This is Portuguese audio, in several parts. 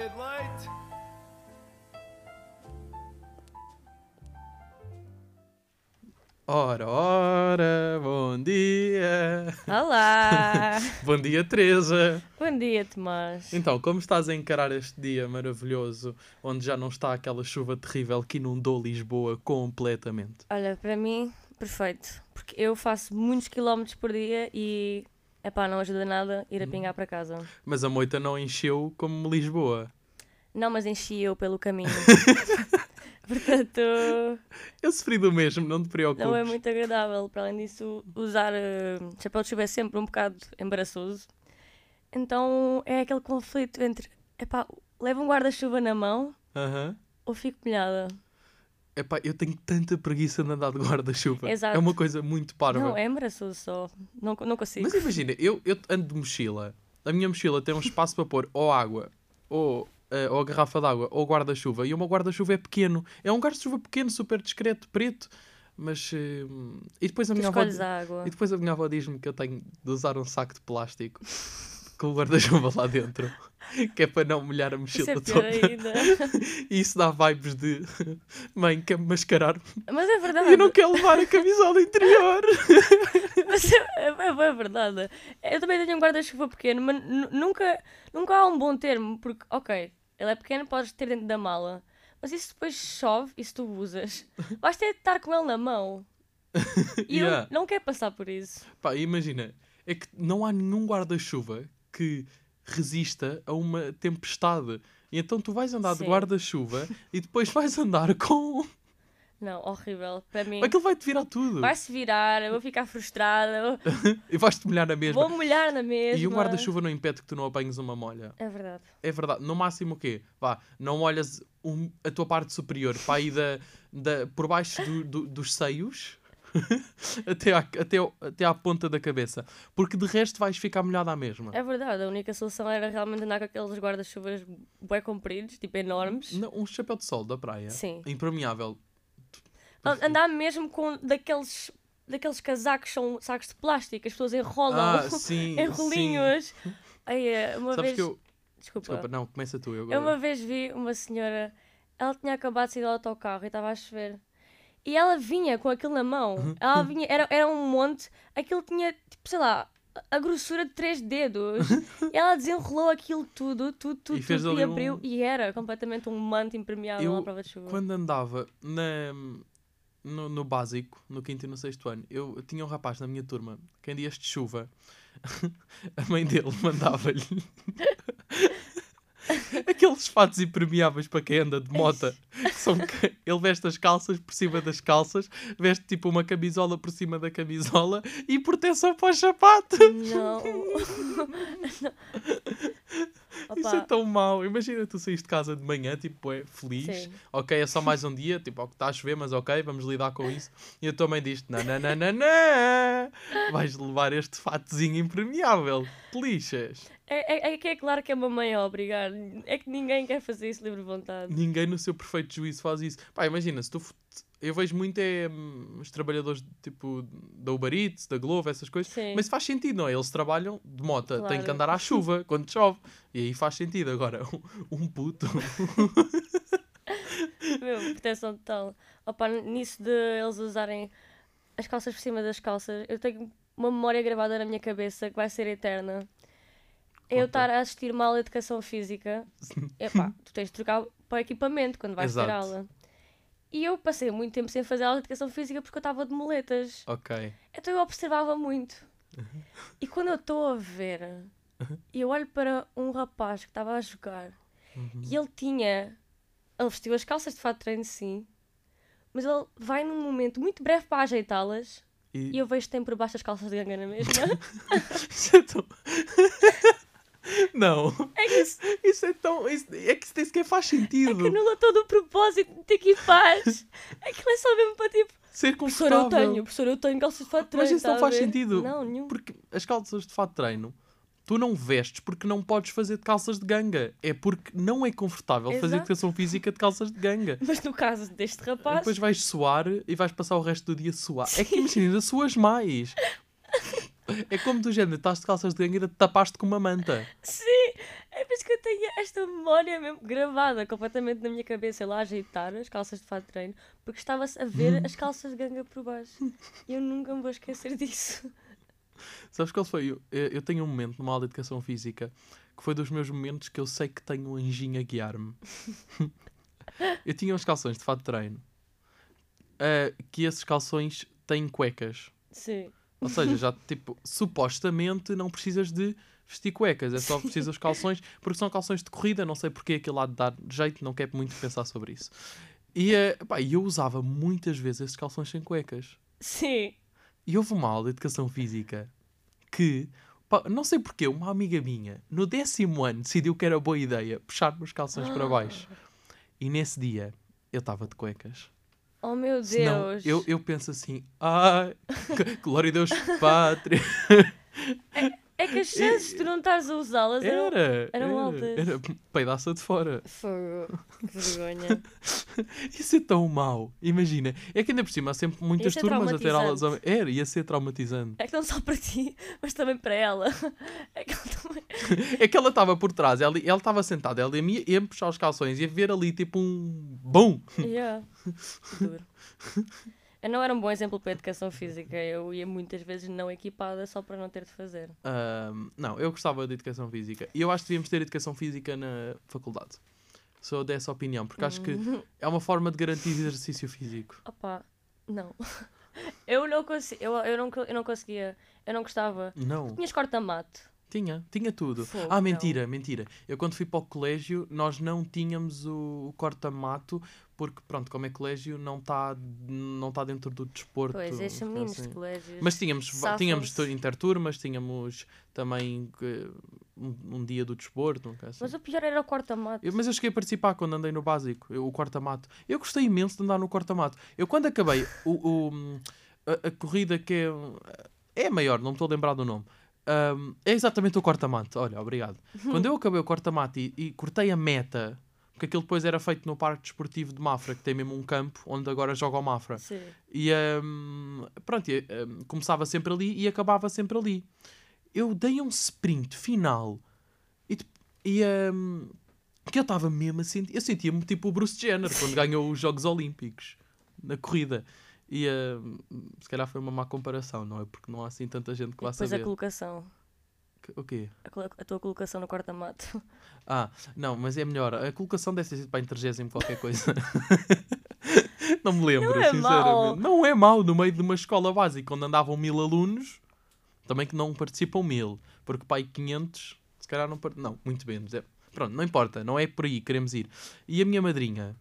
red light. Ora, ora, bom dia. Olá! Bom dia, Teresa. Bom dia, Tomás. Então, como estás a encarar este dia maravilhoso, onde já não está aquela chuva terrível que inundou Lisboa completamente? Olha, para mim, perfeito. Porque eu faço muitos quilómetros por dia e, epá, não ajuda nada ir a Hum. pingar para casa. Mas a moita não encheu como Lisboa. Não, mas enchi eu pelo caminho. Portanto, Eu sofri do mesmo, não te preocupes. não é muito agradável. Para além disso, usar eh, chapéu de chuva é sempre um bocado embaraçoso. Então, é aquele conflito entre, epá, levo um guarda-chuva na mão Aham. ou fico molhada? Epá, eu tenho tanta preguiça de andar de guarda-chuva. É uma coisa muito parva. Não, é embaraçoso só. Não, não consigo. Mas imagina, eu, eu ando de mochila. A minha mochila tem um espaço para pôr ou água, ou, eh, ou a garrafa de água, ou guarda-chuva. E o meu guarda-chuva é pequeno. É um guarda-chuva pequeno, super discreto, preto. Mas. eh, e depois a Tu minha avó. a água. E depois a minha avó diz-me que eu tenho de usar um saco de plástico com o guarda-chuva lá dentro. Que é para não molhar a Isso mochila é pior toda. ainda. E isso dá vibes de mãe, quer-me mascarar. Mas é verdade. Eu não quero levar a camisola interior. Mas é, é, é- é verdade. Eu também tenho um guarda-chuva pequeno, mas nu- nunca, nunca há um bom termo, porque, ok, ele é pequeno, podes ter dentro da mala, mas isso depois chove e se tu usas, vais ter de estar com ele na mão. E Yeah. eu não quero passar por isso. Pá, imagina, é que não há nenhum guarda-chuva que resista a uma tempestade. E então tu vais andar de Sim. guarda-chuva e depois vais andar com. Não, horrível. Para mim, Aquilo vai-te virar tudo. vai-se virar, eu vou ficar frustrada, E vais-te molhar na mesma. vou molhar na mesma. E um guarda-chuva não impede que tu não apanhes uma molha. É verdade. É verdade. No máximo o quê? Vá, não molhas um- a tua parte superior para aí da, da, por baixo do- do- dos seios até, à, até, ao- até à ponta da cabeça. Porque de resto vais ficar molhada à mesma. É verdade, a única solução era realmente andar com aqueles guarda-chuvas bué compridos, tipo enormes. Não, um chapéu de sol da praia. Sim. Impermeável. An- Andar mesmo com daqueles, daqueles casacos, são sacos de plástico, as pessoas enrolam Ah, sim. em rolinhos. Ai, é, uma Sabes vez. que eu. Desculpa. Desculpa, não, começa tu. Eu Eu agora. uma vez vi uma senhora, ela tinha acabado de sair do autocarro e estava a chover. E ela vinha com aquilo na mão. Uhum. Ela vinha, era, era um monte, aquilo tinha, tipo, sei lá, a- grossura de três dedos. e ela desenrolou aquilo tudo, tudo, tudo, E fez tudo, e abriu. um- E era completamente um manto impermeável à prova de chuva. Quando andava na, no, no básico, no quinto e no sexto ano, eu, eu tinha um rapaz na minha turma que em dias de chuva, a mãe dele mandava-lhe aqueles fatos impermeáveis para quem anda de mota. São, ele veste as calças por cima das calças, veste tipo uma camisola por cima da camisola e proteção para os sapatos. Não. Isso Opa, é tão mau. Imagina tu saís de casa de manhã, tipo, é feliz. Sim. Ok, é só mais um dia, tipo, está a chover, mas ok, vamos lidar com isso. E a tua mãe diz: não, não, não, não, não. Vais levar este fatozinho impermeável. Te lixas. É, é, é que é claro que é uma mãe a obrigar. É que ninguém quer fazer isso livre vontade. Ninguém no seu perfeito juízo faz isso. Pá, imagina, se tu. Eu vejo muito é hum, os trabalhadores tipo da Uber Eats, da Glovo, essas coisas. Sim. Mas faz sentido, não é? Eles trabalham de mota, têm Claro. que andar à chuva quando chove. E aí faz sentido. Agora, um, um puto. Meu, proteção total. Opa, nisso de eles usarem as calças por cima das calças, eu tenho uma memória gravada na minha cabeça que vai ser eterna. É Eu Conta. estar a assistir uma aula de educação física. Epá, tu tens de trocar para o equipamento quando vais ter Exato. aula. E eu passei muito tempo sem fazer aula de educação física porque eu estava de muletas. ok. Então eu observava muito. E quando eu estou a ver, eu olho para um rapaz que estava a jogar Uhum. e ele tinha. Ele vestiu as calças de fato de treino, sim, mas ele vai num momento muito breve para ajeitá-las E, e eu vejo que tem por baixo as calças de ganga na mesma. É. Não. é que isso Isso é tão. Isso, é que isso sequer faz é sentido. que anula todo o propósito de ter que ir faz. Aquilo é só mesmo para tipo. Ser Professor, eu confortável. tenho, professor, eu tenho calças de fato de treino. Mas isso não a faz sentido. Não, nenhum. Porque as calças de fato de treino, tu não vestes porque não podes fazer de calças de ganga. É porque não é confortável fazer Exato. educação física de calças de ganga. Mas no caso deste rapaz, Depois vais suar e vais passar o resto do dia a suar. É que imagina, suas mais. É como do género, estás de calças de ganga e tapaste com uma manta. sim, é Sabes que eu tenho esta memória mesmo gravada completamente na minha cabeça, lá a ajeitar as calças de fato de treino, porque estava-se a ver as calças de ganga por baixo. E eu nunca me vou esquecer disso. Sabes qual foi? Eu, eu tenho um momento numa aula de educação física que foi dos meus momentos que eu sei que tenho um anjinho a guiar-me. eu tinha uns calções de fato de treino uh, que esses calções têm cuecas. Sim. Ou seja, já tipo, supostamente não precisas de vestir cuecas, é só precisas os calções, porque são calções de corrida, não sei porque aquele lado de dar jeito, não quero muito pensar sobre isso. E uh, pá, eu usava muitas vezes esses calções sem cuecas. Sim. E houve uma aula de educação física que, pá, não sei porquê, uma amiga minha, no décimo ano, decidiu que era boa ideia puxar-me os calções para baixo. E nesse dia, eu estava de cuecas. Oh meu Senão, Deus. eu, eu penso assim, ai, glória a Deus, pátria. É que as chances de tu não estares a usá-las eram. Era, eram era, altas. era peidaça de fora. Fogo. Que vergonha. Isso é tão mau. Imagina, é que ainda por cima há sempre muitas ser turmas a ter aulas. Era, ia ser traumatizante. É que não só para ti, mas também para ela. É que ela também. É que ela estava por trás, ela ela estava sentada, ela ia-me ia puxar os calções, ia ver ali tipo um. Bum! Yeah. Duro. Eu não era um bom exemplo para a educação física. Eu ia muitas vezes não equipada só para não ter de fazer. Ahm, não, eu gostava de educação física. E eu acho que devíamos ter educação física na faculdade. Sou dessa opinião, porque acho que é uma forma de garantir exercício físico. Opa, não. Eu não, consi eu, eu, não, eu não conseguia. Eu não gostava. Não, Tinhas corta-mato. Tinha, tinha tudo. Fogo, ah, não. mentira, mentira. Eu quando fui para o colégio, nós não tínhamos o, o corta-mato, porque pronto, como é colégio, não está não tá dentro do desporto. Pois, estes meninos assim. de colégios. Mas tínhamos, tínhamos interturmas, tínhamos também um, um dia do desporto. bocado assim. Mas o pior era o corta-mato. Mas eu cheguei a participar quando andei no básico, eu- o corta-mato. Eu gostei imenso de andar no corta-mato. Eu quando acabei o, o- a, a corrida que é, é maior, não me estou a lembrar do nome. Ahm, é exatamente o corta-mato. Olha, obrigado. Quando eu acabei o corta-mato e, e cortei a meta, porque aquilo depois era feito no Parque Desportivo de Mafra, que tem mesmo um campo onde agora joga o Mafra. Sim. E ahm, pronto, e, ahm, começava sempre ali e acabava sempre ali. Eu dei um sprint final e, e que eu estava mesmo a sentir. Eu sentia-me tipo o Bruce Jenner quando ganhou os Jogos Olímpicos na corrida. E ahm, se calhar foi uma má comparação, não é? Porque não há assim tanta gente que E vá depois a saber. colocação. Que- O quê? A, a tua colocação no corta-mato. Ah, não, mas é melhor. A colocação deve ter sido para a intergésimo qualquer coisa. não me lembro, Não é sinceramente. mau. Não é mau no meio de uma escola básica onde andavam mil alunos, também que não participam mil, porque pai 500, se calhar não Não, muito menos. É... Pronto, não importa, não é por aí que queremos ir. E a minha madrinha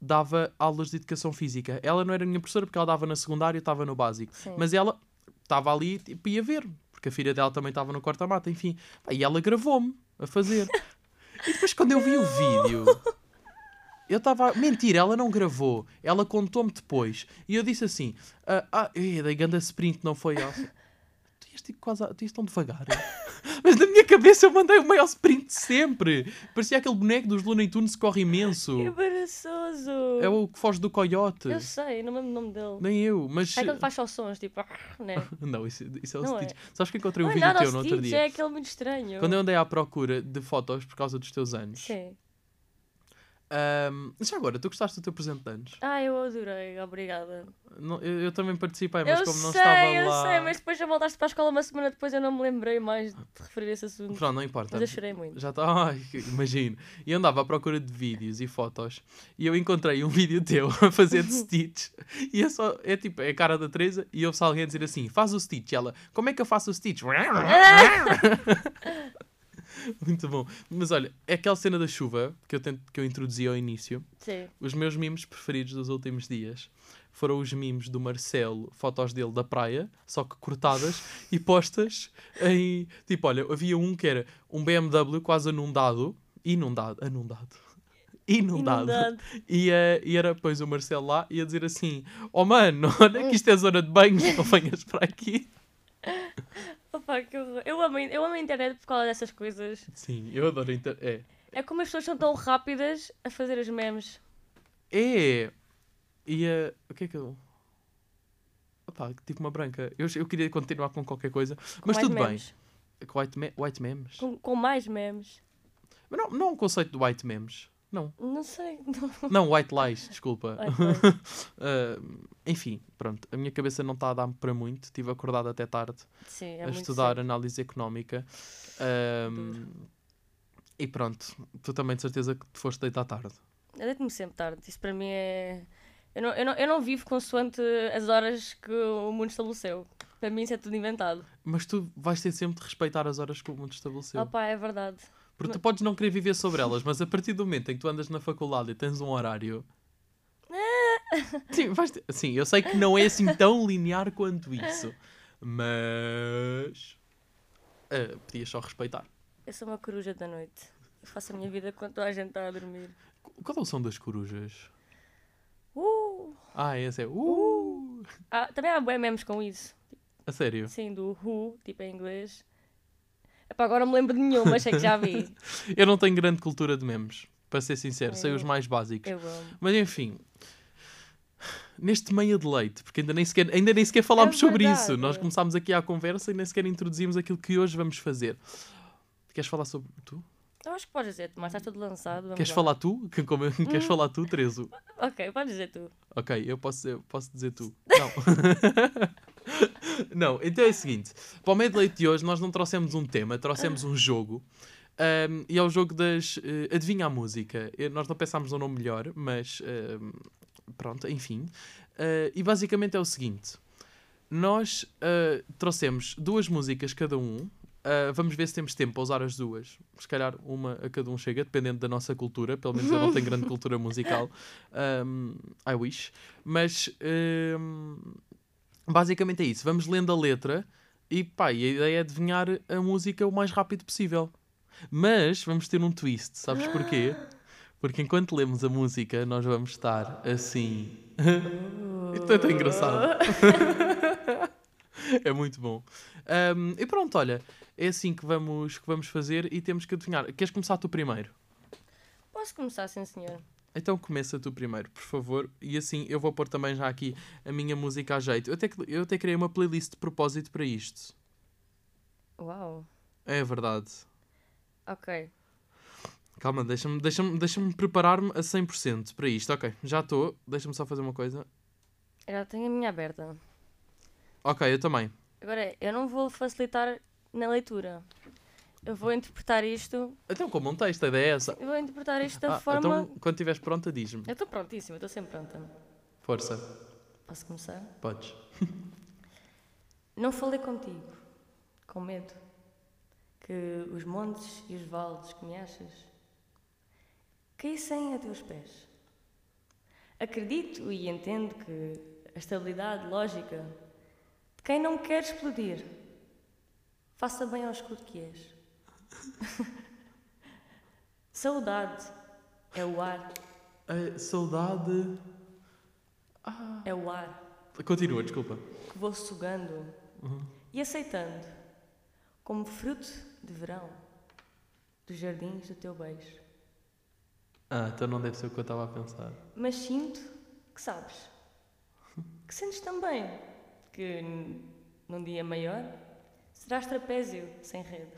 dava aulas de educação física. Ela não era minha professora porque ela dava na secundária e eu estava no básico. Sim. Mas ela estava ali tipo, ia ver, porque a filha dela também estava no quarta-mata, enfim. E ela gravou-me a fazer. e depois, quando eu vi o vídeo, eu estava. Mentira, ela não gravou. Ela contou-me depois. E eu disse assim: Ah, ah ei, dei ganda sprint, não foi? Ela ias tipo quase. ias tão devagar. Mas na minha cabeça eu mandei o maior sprint de sempre. Parecia aquele boneco dos Looney Tunes que corre imenso. Que embaraçoso! É o que foge do coiote. Eu sei, não lembro o nome dele. Nem eu, mas. É aquele que faz só sons, tipo. né? Não, isso, isso é o Não é. Stitch. Sabes que encontrei um Não é vídeo nada teu no outro dia? é aquele muito estranho. Quando eu andei à procura de fotos por causa dos teus anos. Sim. Ahm, já agora, tu gostaste do teu presente de anos? Ah, eu adorei, obrigada. Não, eu, eu também participei, mas eu como não sei, estava eu lá. sei, mas depois já voltaste para a escola uma semana depois eu não me lembrei mais de referir esse assunto. Pronto, não importa. Mas eu chorei muito. Já está, imagino. E eu andava à procura de vídeos e fotos e eu encontrei um vídeo teu a fazer de Stitch. E é só, é tipo, é a cara da Teresa e ouve-se alguém dizer assim: faz o Stitch. E ela, como é que eu faço o Stitch? Muito bom. Mas olha, é aquela cena da chuva que eu, tento, que eu introduzi ao início. Sim. Os meus memes preferidos dos últimos dias foram os memes do Marcelo, fotos dele da praia, só que cortadas e postas em. Tipo, olha, havia um que era um BMW quase inundado. Inundado. Inundado. Inundado. Inundado. E, eh, e era depois o Marcelo lá e ia dizer assim: Oh mano, olha que isto é zona de banhos, não venhas para aqui. Opa, que horror. Eu amo, eu amo a internet por causa dessas coisas. Sim, eu adoro. Inter... É. É como as pessoas são tão rápidas a fazer os memes. É. E eh, o que é que eu. Opá, tive uma branca. Eu, eu queria continuar com qualquer coisa, Com mas tudo memes. bem. Com white, me white memes? Com, com mais memes. Mas não, não é um conceito de white memes. Não. Não sei. Não. Não, white lies, desculpa. White lies. Ah, enfim, pronto. A minha cabeça não está a dar para muito. Estive acordado até tarde Sim, é a estudar cedo. análise económica. Ahm, e pronto, tu também de certeza que te foste deitar tarde. Eu deito-me sempre tarde. Isso para mim é. Eu não, eu, não, eu não vivo consoante as horas que o mundo estabeleceu. Para mim isso é tudo inventado. Mas tu vais ter sempre de respeitar as horas que o mundo estabeleceu. Opa, é verdade. Porque tu podes não querer viver sobre elas, mas a partir do momento em que tu andas na faculdade e tens um horário. Sim, vais ter- Sim, eu sei que não é assim tão linear quanto isso. Mas. ah, podias só respeitar. Eu sou uma coruja da noite. Eu faço a minha vida quando a gente está a dormir. Qual é o som das corujas? Uh! Ah, esse é. Uh! Ah, também há bué memes com isso. A sério. Sim, do Who, tipo em inglês. Epá, agora não me lembro de nenhum, mas sei que já vi. Eu não tenho grande cultura de memes, para ser sincero, Ah, sei eu- os mais básicos. Eu amo. Mas enfim, neste meia de leite, porque ainda nem sequer, ainda nem sequer falámos sobre isso. Nós começámos aqui à conversa e nem sequer introduzimos aquilo que hoje vamos fazer. Queres falar sobre tu? Eu acho que podes dizer, Tomás, está tudo lançado. Queres lá. falar tu? Que- como- Queres Hum. falar tu, Terezo? Ok, podes dizer tu. Ok, eu posso dizer, posso dizer tu. Não. não, então é o seguinte: para o meio de hoje, nós não trouxemos um tema, trouxemos um jogo. ahm, e é o jogo das. eh, adivinha a música. Eh, nós não pensámos no nome melhor, mas. pronto, enfim. Ah, e basicamente é o seguinte: nós ah, trouxemos duas músicas cada um. Ah, vamos ver se temos tempo para usar as duas. Se calhar uma a cada um chega, dependendo da nossa cultura. Pelo menos eu não tenho grande cultura musical. Um, I wish. Mas um, basicamente é isso. Vamos lendo a letra e pá, e a ideia é adivinhar a música o mais rápido possível. Mas vamos ter um twist, sabes porquê? Porque enquanto lemos a música, nós vamos estar assim. Isto é tão engraçado. é muito bom. Um, e pronto, olha, é assim que vamos, que vamos fazer e temos que adivinhar. Queres começar tu primeiro? Posso começar, sim senhor. Então começa tu primeiro, por favor. E assim eu vou pôr também já aqui a minha música a jeito. Eu até, eu até criei uma playlist de propósito para isto. Uau. É verdade. Ok. Calma, deixa-me deixa deixa preparar-me a 100% para isto. Ok, já estou. Deixa-me só fazer uma coisa. Eu já tenho a minha aberta. Ok, eu também. Agora, eu não vou facilitar na leitura. Eu vou interpretar isto. Então, como um texto, a ideia é essa. Eu vou interpretar isto da Ah, forma. Então, quando estiveres pronta, diz-me. Eu estou prontíssima, eu estou sempre pronta. Força, Posso começar? podes. Não falei contigo, com medo, que os montes e os vales que me achas caíssem a teus pés. Acredito e entendo que a estabilidade lógica de quem não quer explodir faça bem ao escudo que és. Saudade é o ar, A saudade. é o ar Continua, desculpa. que vou sugando e aceitando como fruto de verão dos jardins do teu beijo. Ah, então não deve ser o que eu estava a pensar. Mas sinto que sabes, que sentes também que num dia maior serás trapézio sem rede.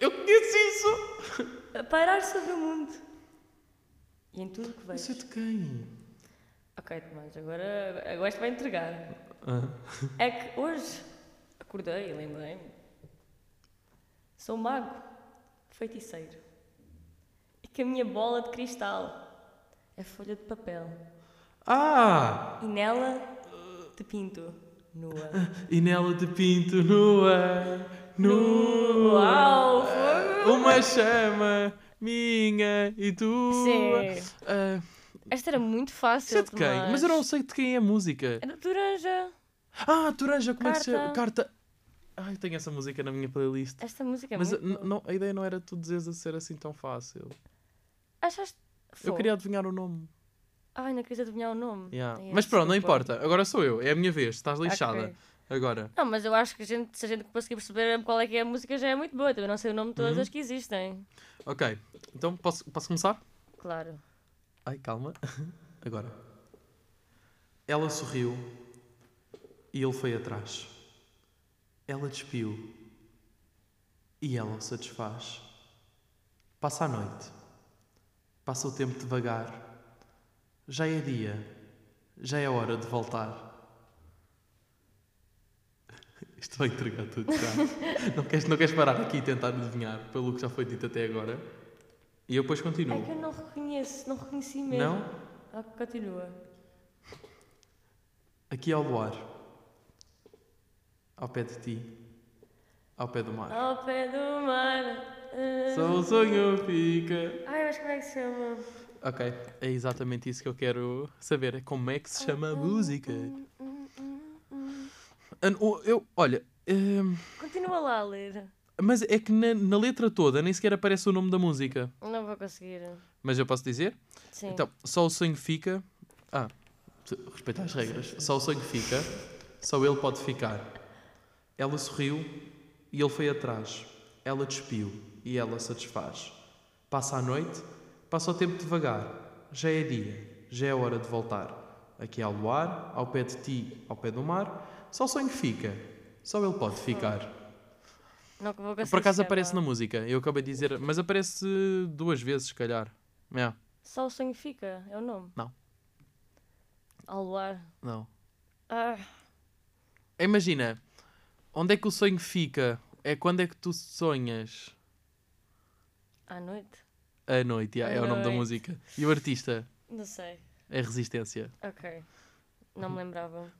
Eu conheço isso! A pairar sobre o mundo e em tudo que Isso é vejo. de quem? Ok, Tomás, agora, agora isto vai entregar. Ah. É que hoje acordei e lembrei-me. Sou mago, feiticeiro. E que a minha bola de cristal é folha de papel. Ah! E nela te pinto nua. E nela te pinto nua, nua. Uau! Uma chama minha e tua. Sim. Ah, Esta era muito fácil. é de quem? Tomás. Mas eu não sei de quem é a música. É do Toranja. Ah, Toranja, como é que se chama? Carta. Carta. Ai, tenho essa música na minha playlist. Esta música é Mas muito. não, a ideia não era tu dizeres a ser assim tão fácil. Achaste. Eu queria adivinhar o nome. Ai, não queria adivinhar o nome. Yeah. Ai, Mas pronto, não importa. Agora sou eu. É a minha vez. Estás lixada. Ok. Agora. Não, mas eu acho que a gente, se a gente conseguir perceber qual é que é a música já é muito boa. Também não sei o nome de todas Uhum. as que existem. Ok. Então posso, posso começar? Claro. Ai, calma. Agora. Ela sorriu e ele foi atrás. Ela despiu e ela o satisfaz. Passa a noite, passa o tempo devagar, já é dia, já é hora de voltar. Isto vai entregar tudo já. não, queres, não queres parar aqui e tentar adivinhar pelo que já foi dito até agora? E eu depois É continuo. que eu não reconheço, não reconheci mesmo. Não? Ah, continua. Aqui ao luar, ao pé de ti, ao pé do mar. Ao pé do mar. ah, Só o sonho fica. Ai, mas como é que se chama? Ok, é exatamente isso que eu quero saber. É como é que se chama a música. Hum, hum, hum. Ah, Eu, olha, hum, Continua lá a ler. mas é que na, na letra toda nem sequer aparece o nome da música. Não vou conseguir. Mas eu posso dizer? Sim. Então, só o sonho fica. Ah, respeita as regras. Só o sonho fica, só ele pode ficar. Ela sorriu e ele foi atrás. Ela despiu e ela satisfaz. Passa a noite, passa o tempo devagar. Já é dia, já é hora de voltar. Aqui ao luar, ao pé de ti, ao pé do mar, só o sonho fica. Só ele pode ficar. não vou Por acaso chegar aparece na música, eu acabei de dizer, mas aparece duas vezes, se calhar. É, Só o sonho fica, é o nome. Não. Ao luar. não. Ah, Imagina, onde é que o sonho fica? É quando é que tu sonhas? à noite? À noite, yeah, é o nome da Noite. música. E o artista? Não sei. É Resistência. Ok. Não me lembrava.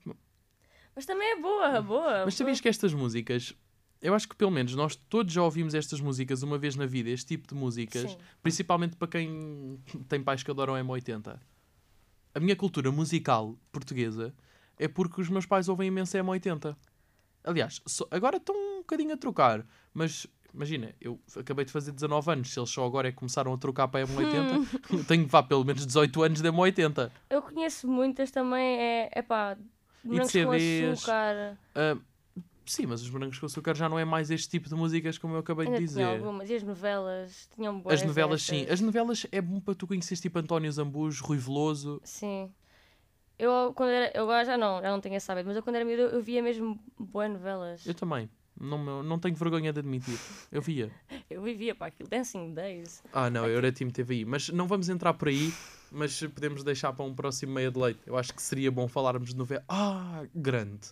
Mas também é boa, boa. Mas sabias que estas músicas, eu acho que pelo menos nós todos já ouvimos estas músicas uma vez na vida, este tipo de músicas, Sim. principalmente para quem tem pais que adoram M80. A minha cultura musical portuguesa é porque os meus pais ouvem imenso M80. Aliás, só- agora estão um bocadinho a trocar, mas imagina, eu acabei de fazer 19 anos, se eles só agora é que começaram a trocar para M80, tenho que vá pelo menos 18 anos de M80. Eu conheço muitas também, é, é pá, de brancos com açúcar. Ah, sim, mas os morangos com açúcar já não é mais este tipo de músicas como eu acabei de Ainda tinha dizer. algumas. E as novelas tinham boas As novelas, sim. As novelas é bom para tu conheceres tipo António Zambujo, Rui Veloso. Sim. Eu, quando era, eu agora já não, já não tenho esse hábito, mas eu quando era miúdo eu via mesmo boas novelas. Eu também. Não, não tenho vergonha de admitir. Eu via. Eu vivia para aquilo, Dancing Days. Ah, não, eu era time TVI. Mas não vamos entrar por aí, mas podemos deixar para um próximo meia de leite. Eu acho que seria bom falarmos de novela. Ah, grande.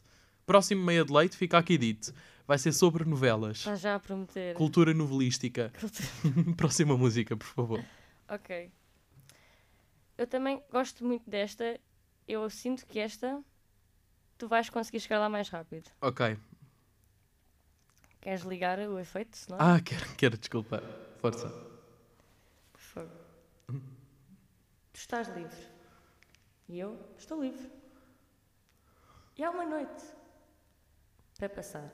Próximo meia de leite, fica aqui dito. Vai ser sobre novelas. Está já a prometer. Cultura novelística. Próxima música, por favor. ok. Eu também gosto muito desta. Eu sinto que esta tu vais conseguir chegar lá mais rápido. Ok. Queres ligar o efeito? Senão? Ah, quero, quero desculpa. Força. Fogo. Tu estás livre. E eu estou livre. E há uma noite para passar.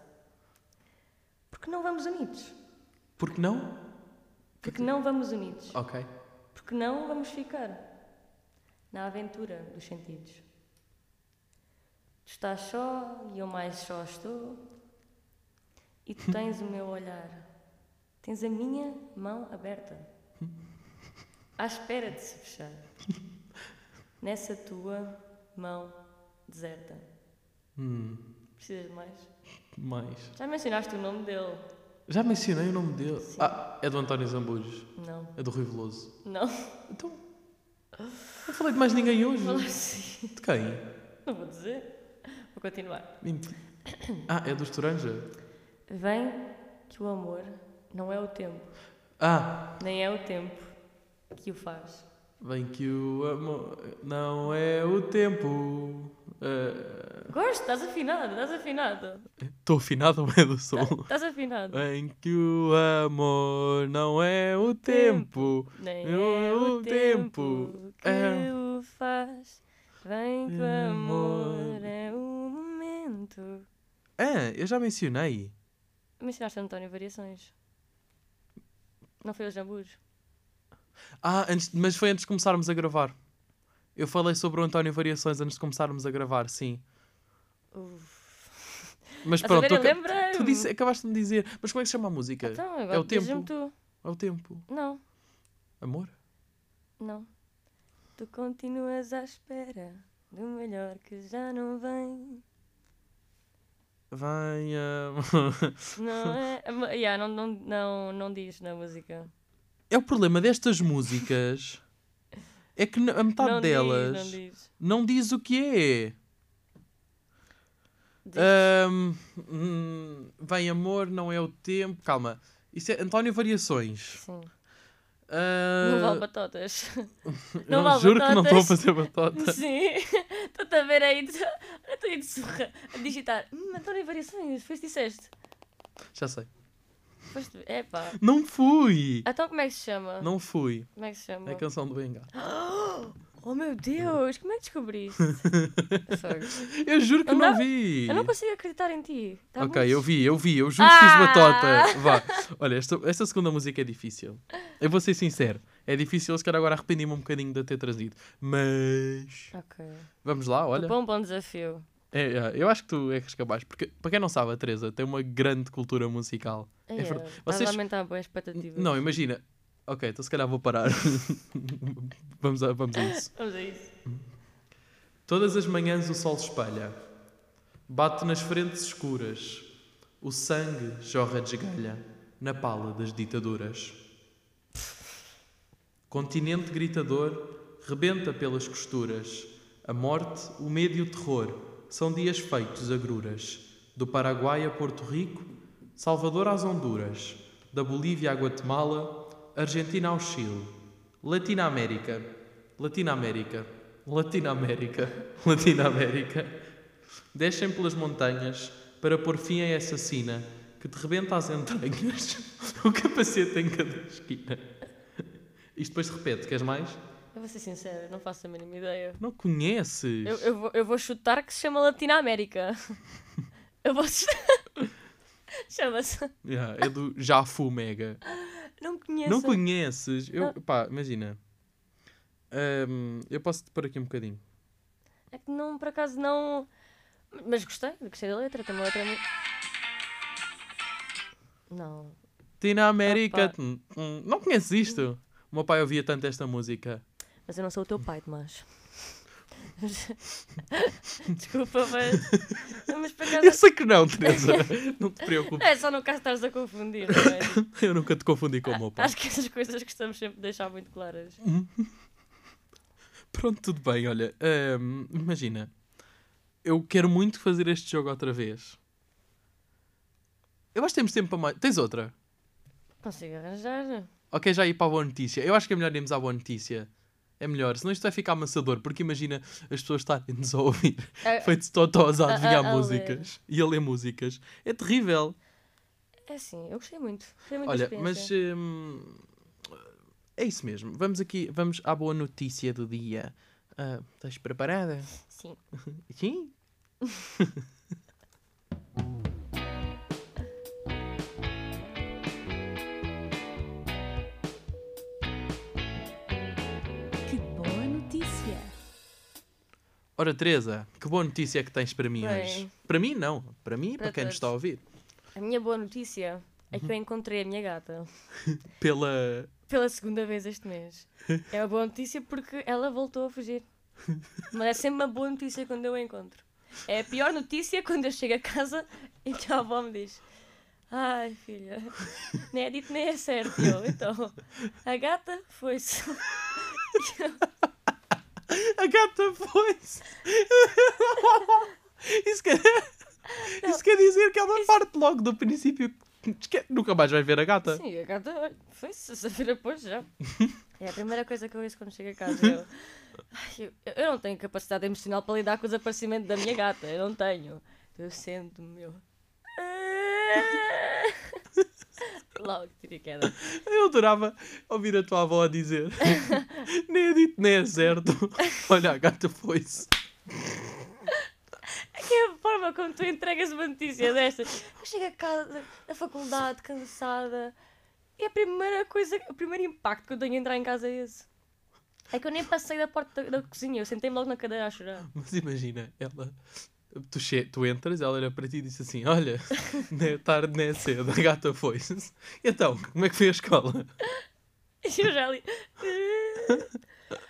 Porque não vamos unidos? Por que não? Porque não vamos unidos? Ok. Porque não vamos ficar na aventura dos sentidos? Tu estás só e eu mais só estou. E tu tens o meu olhar. Tens a minha mão aberta. À espera de se fechar. Nessa tua mão deserta. Hum, Precisas de mais? mais. Já mencionaste o nome dele? Já mencionei o nome dele. Sim. Ah, é do António Zambujo. Não. É do Rui Veloso. Não. Então. Não falei de mais ninguém hoje. Fala assim. De quem? Não vou dizer. Vou continuar. Menti- Ah, é do Estoranja? Vem que o amor não é o tempo, Ah, nem é o tempo que o faz. bem que o amor não é o tempo. Ah, Gosto, estás afinado, estás afinado. Estou afinado ou é do som? Estás afinado. Bem que o amor não é o tempo. Nem não é o tempo que É. o faz. Vem que o amor é o momento. Ah, eu já mencionei. Mencionaste António Variações. Não foi o Jambus? Ah, antes, mas foi antes de começarmos a gravar. Eu falei sobre o António Variações antes de começarmos a gravar, sim. Uf. Mas pronto, tu, tu disse, acabaste de me dizer. Mas como é que se chama a música? Então, é agora o tempo. tu. É o tempo. Não, Amor? não. Tu continuas à espera do melhor que já não vem. Venha. Não, é, yeah, não, não, não, não diz na música. É o problema destas músicas. É que a metade não delas diz, não diz. não diz o que é. Hum, vem amor, não é o tempo. Calma. Isso é António Variações. Sim. Ah, Não vale batotas. eu não vale juro que não estou a fazer batota. Sim. Estou-te a ver aí. estou aí de surra. A digitar. Hum, António Variações. Foste disseste. Já sei. Foste. Epá. Não fui! Então como é que se chama? Não fui. Como é que se chama? É a canção do Bengala. Oh meu Deus, como é que descobriste? Eu juro que Eu não não- vi. Eu não consigo acreditar em ti. Tá Ok, muito- eu vi, eu vi, eu juro que fiz Ah! batota. Vá. Olha, esta, esta segunda música é difícil. Eu vou ser sincero. É difícil, se calhar agora arrependi-me um bocadinho de a ter trazido. Mas. Ok. Vamos lá, olha. Bom, bom desafio. É, é, eu acho que tu és capaz. Porque, para quem não sabe, a Teresa tem uma grande cultura musical. É, verdade. Vocês... Vocês- a aumentar boas expectativas. Não, imagina. Ok, então se calhar vou parar. vamos, a, vamos a isso. Vamos a isso. Todas as manhãs o sol espalha, bate nas frentes escuras, o sangue jorra de esgalha na pala das ditaduras. Continente gritador rebenta pelas costuras, a morte, o medo e o terror são dias feitos agruras. Do Paraguai a Porto Rico, Salvador às Honduras, da Bolívia à Guatemala, Argentina ao Chile, Latina América, Latina América, Latina América, Latina América. Descem pelas montanhas para pôr fim a essa sina que te rebenta as entranhas, o capacete em cada esquina. Isto depois repete, queres mais? Eu vou ser sincera, não faço a mínima ideia. Não conheces? Eu, eu, vou, eu vou chutar que se chama Latina América. Eu vou chutar. Chama-se. Yeah, é do Jafu Mega. Não conheço. Não conheces? Eu, Não. pá, imagina. Ahm, eu posso te pôr aqui um bocadinho. É que não, por acaso não. Mas gostei, gostei da letra, tem uma letra muito. Não. Tina América. Hum, hum, Não conheces isto? O meu pai ouvia tanto esta música. Mas eu não sou o teu pai, Tomás. Desculpa, mas. Mas por Eu sei que não, Teresa. Não te preocupes. É só no caso estás a confundir, não é? Eu nunca te confundi com o meu pai. Acho que essas coisas gostamos sempre de deixar muito claras. Pronto, tudo bem. Olha, ahm, imagina. Eu quero muito fazer este jogo outra vez. Eu acho que temos tempo para mais. Tens outra? Consigo arranjar. Ok, já ir para a boa notícia. Eu acho que é melhor irmos à boa notícia. É melhor, senão isto vai ficar amassador, porque imagina as pessoas estarem-nos a ouvir É, feitos totós a A- a- adivinhar a ler. músicas e a ler músicas. É terrível. é assim, eu gostei muito. Gostei muito Olha, mas hum, é isso mesmo. Vamos aqui, vamos à boa notícia do dia. Ah, estás preparada? Sim. Sim? Ora, Teresa, que boa notícia é que tens para mim Bem. hoje? Para mim, não. Para mim e para, Para quem nos está a ouvir. A minha boa notícia é Uhum. que eu encontrei a minha gata Pela. pela segunda vez este mês. É uma boa notícia porque ela voltou a fugir. Mas é sempre uma boa notícia quando eu a encontro. É a pior notícia quando eu chego a casa e que a avó me diz: Ai filha, nem é dito nem é certo. Eu, então, a gata foi-se. A gata foi-se! Isso quer... Isso quer dizer que ela parte logo do princípio. que Nunca mais vai ver a gata. Sim, a gata olha, foi-se, essa feira depois já. É a primeira coisa que eu ouço quando chego a casa. Eu, Ai, eu, eu não tenho capacidade emocional para lidar com o desaparecimento da minha gata. Eu não tenho. Eu sento-me, meu. Logo, tirei queda. Eu adorava ouvir a tua avó a dizer: Nem é dito, nem é certo. Olha, a gata foi-se. É que é a forma como tu entregas uma notícia destas. Eu chego a casa da faculdade, cansada. E a primeira coisa, o primeiro impacto que eu tenho a entrar em casa é esse. É que eu nem passei da porta da, da cozinha, eu sentei-me logo na cadeira a chorar. Mas imagina, ela. Tu, tu entras, ela olha para ti e diz assim: Olha, nem é tarde nem é cedo, a gata foi-se. Então, como é que foi a escola? E eu já ali.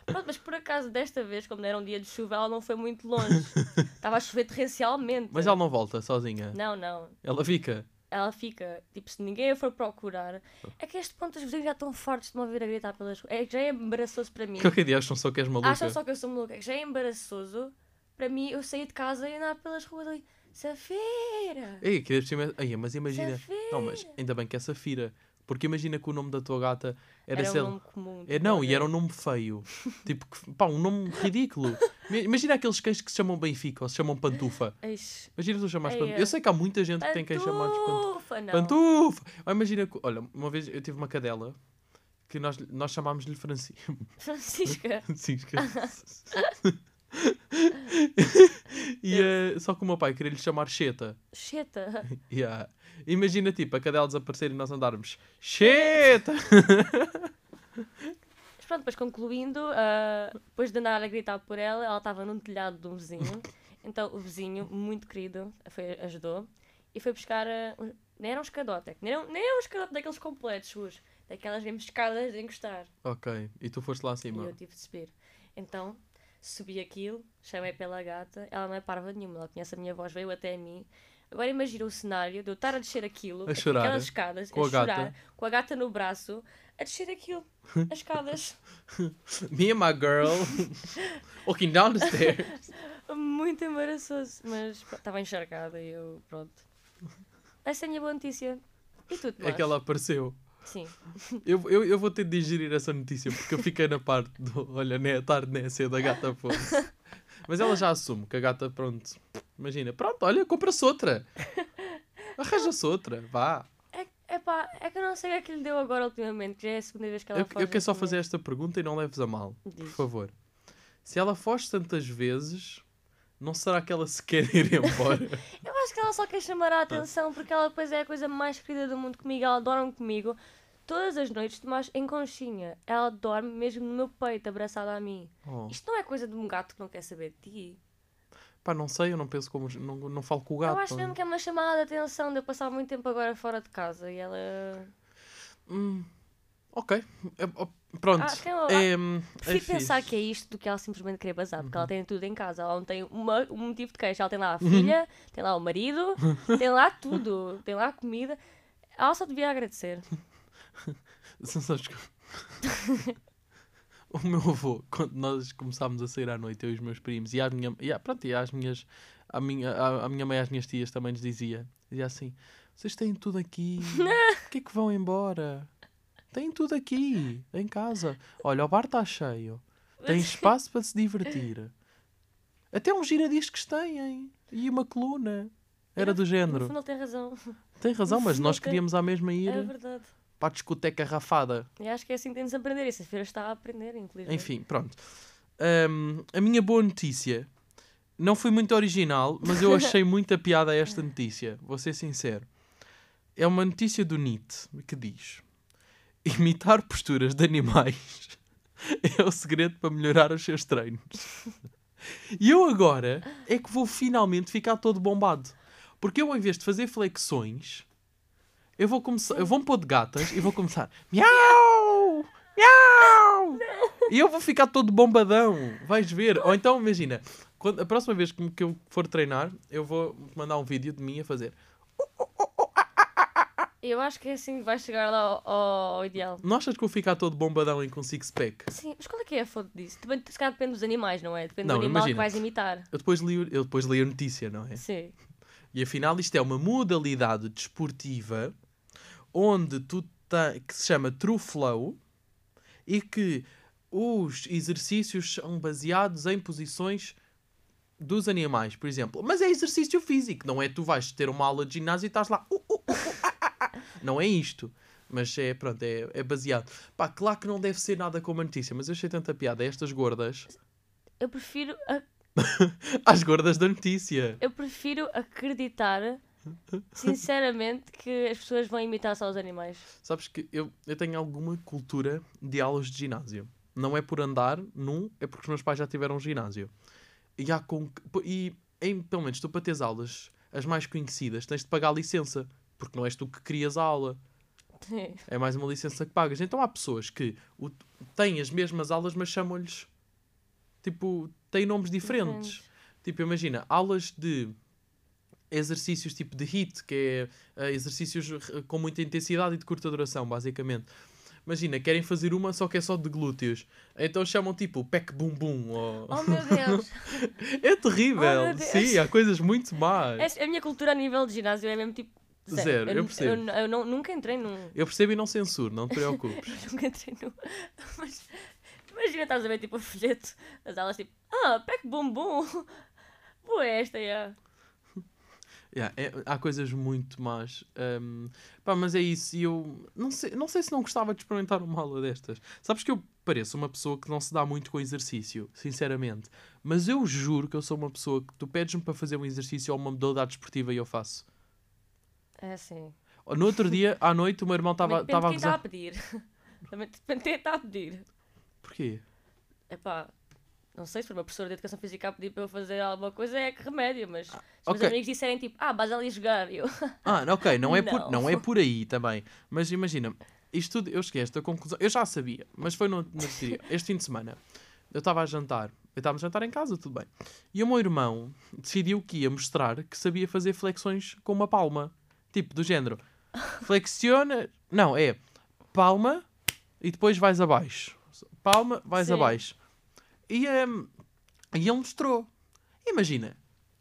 Pronto, mas por acaso, desta vez, como era um dia de chuva, ela não foi muito longe. Estava a chover torrencialmente. Mas ela não volta sozinha. Não, não. Ela fica. Ela fica, tipo, se ninguém a for procurar. É que a este ponto os vizinhos já estão fortes de me ouvir a gritar pelas ruas. É, já é embaraçoso para mim. Qualquer dia acham só que és maluca. Acham só que eu sou maluca. É que Já é embaraçoso para mim eu sair de casa e andar pelas ruas ali. Safira! Ei, que deve ser... Ai, mas imagina. Safira! Não, mas ainda bem que é Safira. Porque imagina que o nome da tua gata era, Era um nome comum. É, não, e era um nome feio. tipo, pá, um nome ridículo. Imagina aqueles cães que se chamam Benfica ou se chamam Pantufa. Eish, Imagina tu chamares Pantufa. Eu sei que há muita gente que tem cães chamados Pantufa. Pantufa, não. Pantufa! Ou imagina, que- olha, uma vez eu tive uma cadela que nós, nós chamámos-lhe Francisco. Francisca. Francisca. e, eh, só que o meu pai queria lhe chamar Cheta. Cheta. Yeah. Imagina, tipo, a cadela desaparecer e nós andarmos Cheta! Mas pronto, depois concluindo, ah, depois de andar a gritar por ela, ela estava num telhado de um vizinho. Então o vizinho, muito querido, foi, ajudou e foi buscar. um- nem era um escadote, é nem era, um- nem era um escadote daqueles completos, os, daquelas mesmo escadas de encostar. ok, e tu foste lá E acima. eu tive de subir. Então subi aquilo, chamei pela gata, ela não é parva nenhuma, ela conhece a minha voz, veio até mim. Agora imagina o cenário de eu estar a descer aquilo, A chorar, aquelas escadas, com a, a gata. chorar, com a gata no braço, a descer aquilo, as escadas. Me and my girl walking down the stairs. Muito embaraçoso, mas estava encharcada e eu, pronto. Essa é a minha boa notícia. E tu, É Tomás? que ela apareceu. Sim. Eu, eu, eu vou ter de digerir essa notícia porque eu fiquei na parte do olha, nem é tarde, nem é cedo, a gata fosse. Mas ela já assume que a gata, pronto, imagina, pronto, olha, compra-se outra. Arranja-se outra, vá. É, epá, é que eu não sei o que é que lhe deu agora ultimamente, que já é a segunda vez que ela Eu, foge eu quero só da fazer esta pergunta e não leves a mal, por Diz. favor. Se ela foge tantas vezes, não será que ela se quer ir embora? Eu acho que ela só quer chamar a atenção porque ela depois é a coisa mais querida do mundo comigo. Ela dorme comigo todas as noites, mas em conchinha. Ela dorme mesmo no meu peito, abraçada a mim. Oh. Isto não é coisa de um gato que não quer saber de ti. Pá, não sei, eu não penso como. Não, não falo com o gato. Eu acho mesmo que é uma chamada de atenção de eu passar muito tempo agora fora de casa e ela. Hum, ok. É, pronto. Que eu- é, é Prefiro fixe. pensar que é isto do que ela simplesmente querer bazar, porque ela Uhum. tem tudo em casa. Ela não tem uma- um motivo de queixa. Ela tem lá a filha, tem lá o marido, tem lá tudo, tem lá a comida. Ela só devia agradecer. Só os- o meu avô, quando nós começámos a sair à noite, eu e os meus primos, e, à minha, e, à- pronto, e às minhas, à minha, à, à minha mãe e às minhas tias também nos dizia, dizia assim, vocês têm tudo aqui, por que é que vão embora? Têm tudo aqui, em casa. Olha, o bar está cheio, tem espaço para se divertir. Até uns giradiscos têm, e uma coluna. Era do No género. fundo, ele tem razão. Tem razão, mas nós tem- queríamos à mesma ir É verdade. Para a discoteca rafada. E acho que é assim que temos de aprender. E sexta-feira está a aprender, infelizmente. Enfim, pronto. Ahm, a minha boa notícia não foi muito original, mas eu achei muita piada esta notícia. Vou ser sincero. É uma notícia do NIT que diz: imitar posturas de animais é o segredo para melhorar os seus treinos. E eu agora é que vou finalmente ficar todo bombado. Porque eu, em vez de fazer flexões, eu vou começar. Eu vou-me pôr de gatas e vou começar. Miau! Miau! E eu vou ficar todo bombadão. Vais ver. Ou então, imagina, quando, a próxima vez que eu for treinar, eu vou mandar um vídeo de mim a fazer. Eu acho que é assim que vais chegar lá ao, ao- ideal. Não achas que eu vou ficar todo bombadão e com six-pack? Sim, mas qual é que é a fonte disso? Também, se calhar depende dos animais, não é? Depende Não, do animal imagina. que vais imitar. Eu depois, li, eu depois li a notícia, não é? Sim. E afinal isto é uma modalidade desportiva onde tu te- que se chama True Flow e que os exercícios são baseados em posições dos animais, por exemplo. Mas é exercício físico, não é tu vais ter uma aula de ginásio e estás lá. "Uh, uh, uh, uh, ah, ah, ah." Não é isto. Mas é, pronto, é, é baseado. Pá, claro que não deve ser nada como a notícia, mas eu achei tanta piada. Estas gordas, Eu prefiro, a- às gordas da notícia. eu prefiro acreditar, sinceramente, que as pessoas vão imitar só os animais. Sabes que eu, eu tenho alguma cultura de aulas de ginásio. Não é por andar num, é porque os meus pais já tiveram um ginásio. E, há com, e em, pelo menos tu para teres aulas, as mais conhecidas, tens de pagar licença. Porque não és tu que crias a aula. Sim. É mais uma licença que pagas. Então há pessoas que o- têm as mesmas aulas, mas chamam-lhes. Tipo, têm nomes diferentes. Diferentes. Tipo, imagina, aulas de exercícios tipo de HIIT, que é eh, exercícios eh, com muita intensidade e de curta duração, basicamente. Imagina, querem fazer uma só que é só de glúteos. Então chamam tipo pec bum bum. Ou... Oh meu Deus! É terrível. Oh, Deus. Sim, há coisas muito más. A minha cultura a nível de ginásio é mesmo tipo. Zero, eu eu, percebo. eu não- nunca entrei num. Eu percebo e não censuro, não te preocupes. Nunca entrei num. Mas imagina, estás a ver tipo o folheto, as aulas tipo. Ah, pec bum bum! Boa esta, yeah. Yeah, é- há coisas muito más. Ahm, pá, mas é isso. E eu não sei, não sei se não gostava de experimentar uma aula destas. Sabes que eu pareço uma pessoa que não se dá muito com exercício, sinceramente. Mas eu juro que eu sou uma pessoa que tu pedes-me para fazer um exercício ou uma modalidade esportiva e eu faço. É assim. No outro dia, à noite, o meu irmão estava a está a pedir. Também depende de quem está a pedir. Porquê? Epá, não sei se for uma professora de educação física a pedir para eu fazer alguma coisa, é que remédio, mas se ok. meus amigos disserem tipo, ah, vais ali jogar, eu. Ah, ok, não é, Por, Não. não é por aí também. Mas imagina, isto tudo, eu cheguei a esta conclusão. Eu já sabia, mas foi no, no este fim de semana. Eu estava a jantar. Eu estava a jantar em casa, tudo bem. E o meu irmão decidiu que ia mostrar que sabia fazer flexões com uma palma. Tipo, do género. Flexiona. Não, é palma e depois vais abaixo. Palma, vais Sim. abaixo. E, hum, e ele mostrou. Imagina,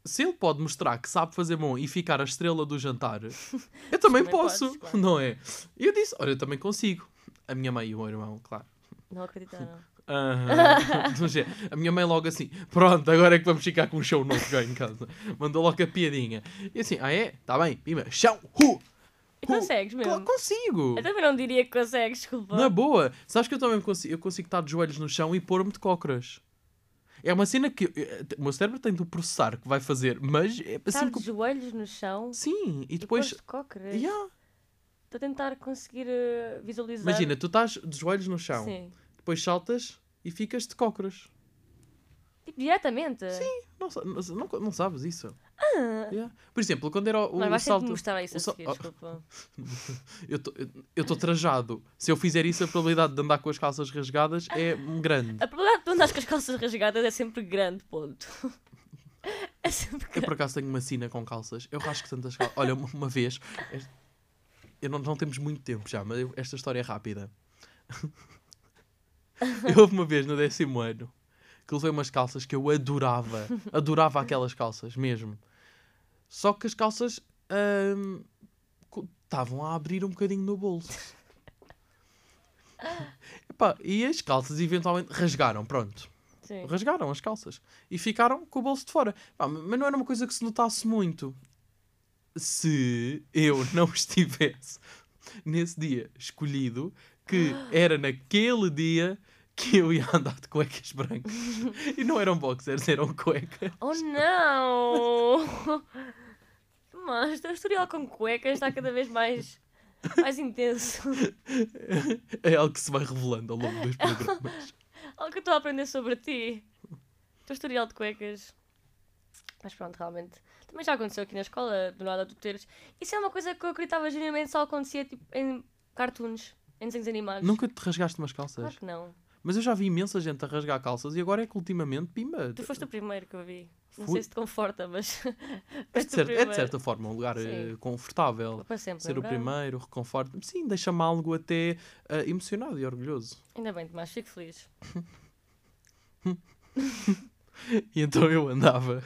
se ele pode mostrar que sabe fazer bom e ficar a estrela do jantar, eu também, posso, claro. não é? E eu disse: Olha, eu também consigo. A minha mãe e o meu irmão, claro. Não acreditaram. Género. a minha mãe logo assim, pronto, agora é que vamos ficar com um show novo cá em casa. Mandou logo a piadinha. E assim, ah é? Tá bem, pima, chão, hu! E consegues Claro, mesmo? consigo! Eu também não diria que consegues, desculpa. Na boa! Sabes que eu também consigo, eu consigo estar de joelhos no chão e pôr-me de cócoras. É uma cena que eh, o meu cérebro tem de processar que vai fazer, mas é Estar assim de que... joelhos no chão Sim, e e depois. depois de cócoras. Yeah. Estou a tentar conseguir eh, visualizar. Imagina, tu estás de joelhos no chão, Sim. depois saltas e ficas de cócoras. Tipo, diretamente. Sim, não, não, não, não sabes isso. Ah. Yeah. Por exemplo, quando era o, Mas o ter salto. mostrar isso o a seguir, oh. Eu estou trajado. Se eu fizer isso, a probabilidade de andar com as calças rasgadas é grande. A probabilidade de tu andares com as calças rasgadas é sempre grande, ponto. É sempre Eu grande. por acaso tenho uma sina com calças. Eu rasgo tantas calças. Olha, uma, uma vez. este- Eu não, não temos muito tempo já, mas eu- esta história é rápida. Eu houve uma vez no décimo ano que levei umas calças que eu adorava. Adorava aquelas calças, mesmo. Só que as calças co- estavam a abrir um bocadinho no bolso. Epá, e as calças eventualmente rasgaram, pronto. Sim. Rasgaram as calças e ficaram com o bolso de fora. Pá, mas não era uma coisa que se notasse muito. Se eu não estivesse nesse dia escolhido, que era naquele dia que eu ia andar de cuecas brancas. E não eram boxers, eram cuecas. Oh não! Mas o teu historial com cuecas está cada vez mais, mais intenso. É algo que se vai revelando ao longo dos programas. Algo que eu estou a aprender sobre ti. O teu historial de cuecas. Mas pronto, realmente. Também já aconteceu aqui na escola, do nada tu teres. Isso é uma coisa que eu acreditava genuinamente só acontecia tipo, em cartoons, em desenhos animados. Nunca te rasgaste umas calças? Claro que não. Mas eu já vi imensa gente a rasgar calças e agora é que ultimamente, pimba. Tu foste o primeiro que eu vi. Não Fui- sei se te conforta, mas. É de, o certa, é de certa forma um lugar Sim. eh, confortável. Para sempre. Ser o lembrar? primeiro, reconforta Sim, deixa-me algo até eh, emocionado e orgulhoso. Ainda bem, Tomás, fico feliz. E então eu andava.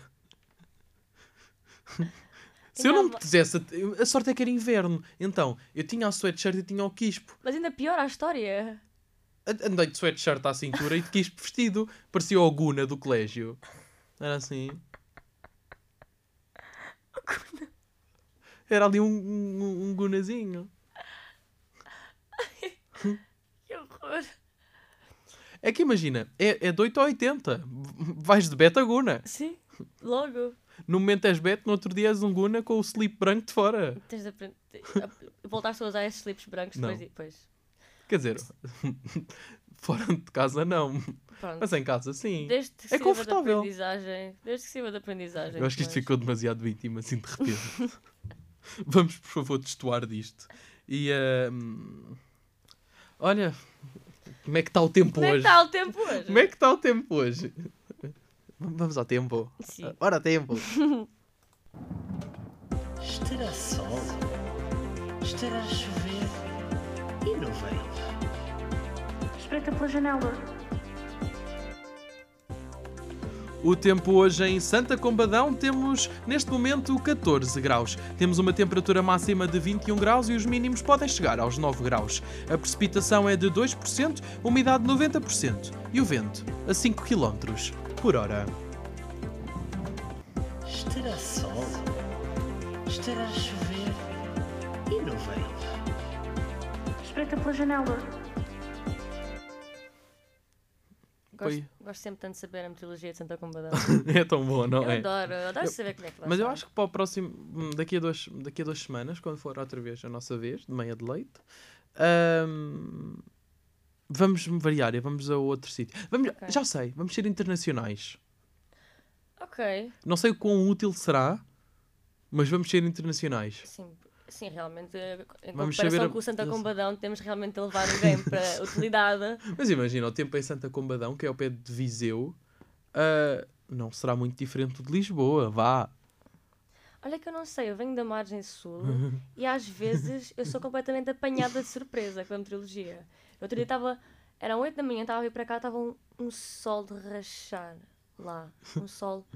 Se eu não me quisesse, a sorte é que era inverno. Então, eu tinha a sweatshirt e tinha o quispo. Mas ainda pior a história. A- Andei de sweatshirt à cintura e de quispo vestido. Parecia o Guna do colégio. Era assim. Era ali um, um, um Gunazinho. Que horror. É que imagina, é, é de 8 a 80. V- Vais de beta Guna. Sim, logo. No momento és beta, no outro dia és um Guna com o slip branco de fora. Tens de aprender. Voltaste a usar esses slips brancos Não. depois. e depois. Quer dizer, fora de casa não. Pronto. Mas em casa sim. Desde que É confortável. de aprendizagem. Desde que sirva de aprendizagem. Eu acho que isto ficou demasiado íntimo assim de repente. Vamos, por favor, destoar disto. E hum, olha, como é que está o tempo Como é que hoje? está o tempo hoje? Como é que está o tempo hoje? Vamos ao tempo. Sim. Bora tempo. Estará sol? Estará a chover? E nuvens? Espreita pela janela. O tempo hoje em Santa Combadão temos neste momento 14 graus. Temos uma temperatura máxima de 21 graus e os mínimos podem chegar aos 9 graus. A precipitação é de 2%, umidade 90% e o vento a 5 km por hora. Estará sol? Estará a Espreita pela janela. Gosto, gosto sempre tanto de saber a meteorologia de Santa Combadão. É tão bom, não eu é? adoro, eu adoro Eu- saber como é que vai Mas eu acho que para o próximo, hum, daqui a, duas, daqui a duas semanas, quando for outra vez a nossa vez, de meia de leite, hum, vamos variar e vamos a outro sítio. Vamos, Ok. Já sei, vamos ser internacionais. Ok, Não sei o quão útil será, mas vamos ser internacionais. sim, sim, realmente, em Vamos comparação a- com o Santa. Combadão, temos realmente de levar o game para utilidade. Mas imagina, o tempo em Santa Combadão, que é ao pé de Viseu, ah, não será muito diferente do de Lisboa, vá. Olha que eu não sei, eu venho da margem sul e às vezes eu sou completamente apanhada de surpresa com a meteorologia. Outro dia estava, eram 8 da manhã, estava a vir para cá, estava um, um sol de rachar lá, um sol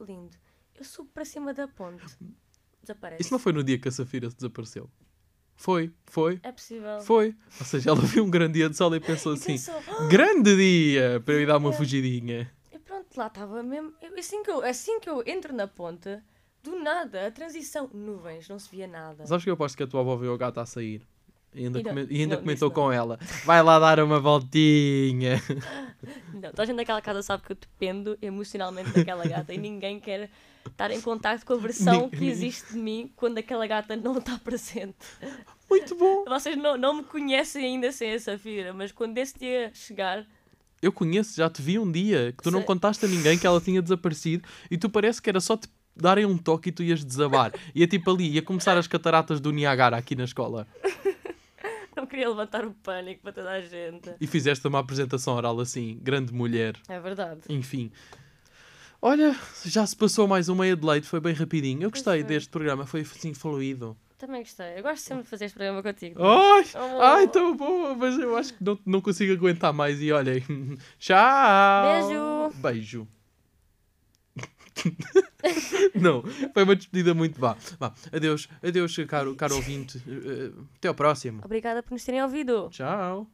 lindo. Eu subo para cima da ponte, desaparece. Isso não foi no dia que a Safira desapareceu. Foi, foi, É possível. foi. Ou seja, ela viu um grande dia de sol e pensou E assim: pensou, grande dia para eu ir dar uma É. fugidinha. E pronto, lá estava mesmo. assim, que eu, assim que eu entro na ponte, do nada, a transição, nuvens, não se via nada. Sabes que eu aposto que a tua avó viu o gato a sair? E ainda, E não- comen- e ainda não, comentou com ela: vai lá dar uma voltinha. Não, toda a gente daquela casa sabe que eu dependo emocionalmente daquela gata e ninguém quer estar em contacto com a versão que existe de mim quando aquela gata não está presente. Muito bom. Vocês não, não me conhecem ainda sem a Safira, mas quando esse dia chegar, Eu conheço, já te vi um dia que tu não contaste a ninguém que ela tinha desaparecido e tu parece que era só te darem um toque e tu ias desabar. Ia tipo ali, ia começar as cataratas do Niagara aqui na escola. não queria levantar o pânico para toda a gente. E fizeste uma apresentação oral assim, grande mulher. É verdade. Enfim. Olha, já se passou mais um meia de leite, foi bem rapidinho. Eu gostei deste programa, foi assim fluido. Também gostei. Eu gosto sempre de fazer este programa contigo. Ai, Oh. ai, tão boa, mas eu acho que não, não consigo aguentar mais. E olhem, tchau! Beijo. Beijo. não, foi uma despedida muito vá. vá. Adeus, adeus, caro, caro ouvinte. Eh, eh, Até ao próximo. Obrigada por nos terem ouvido. Tchau.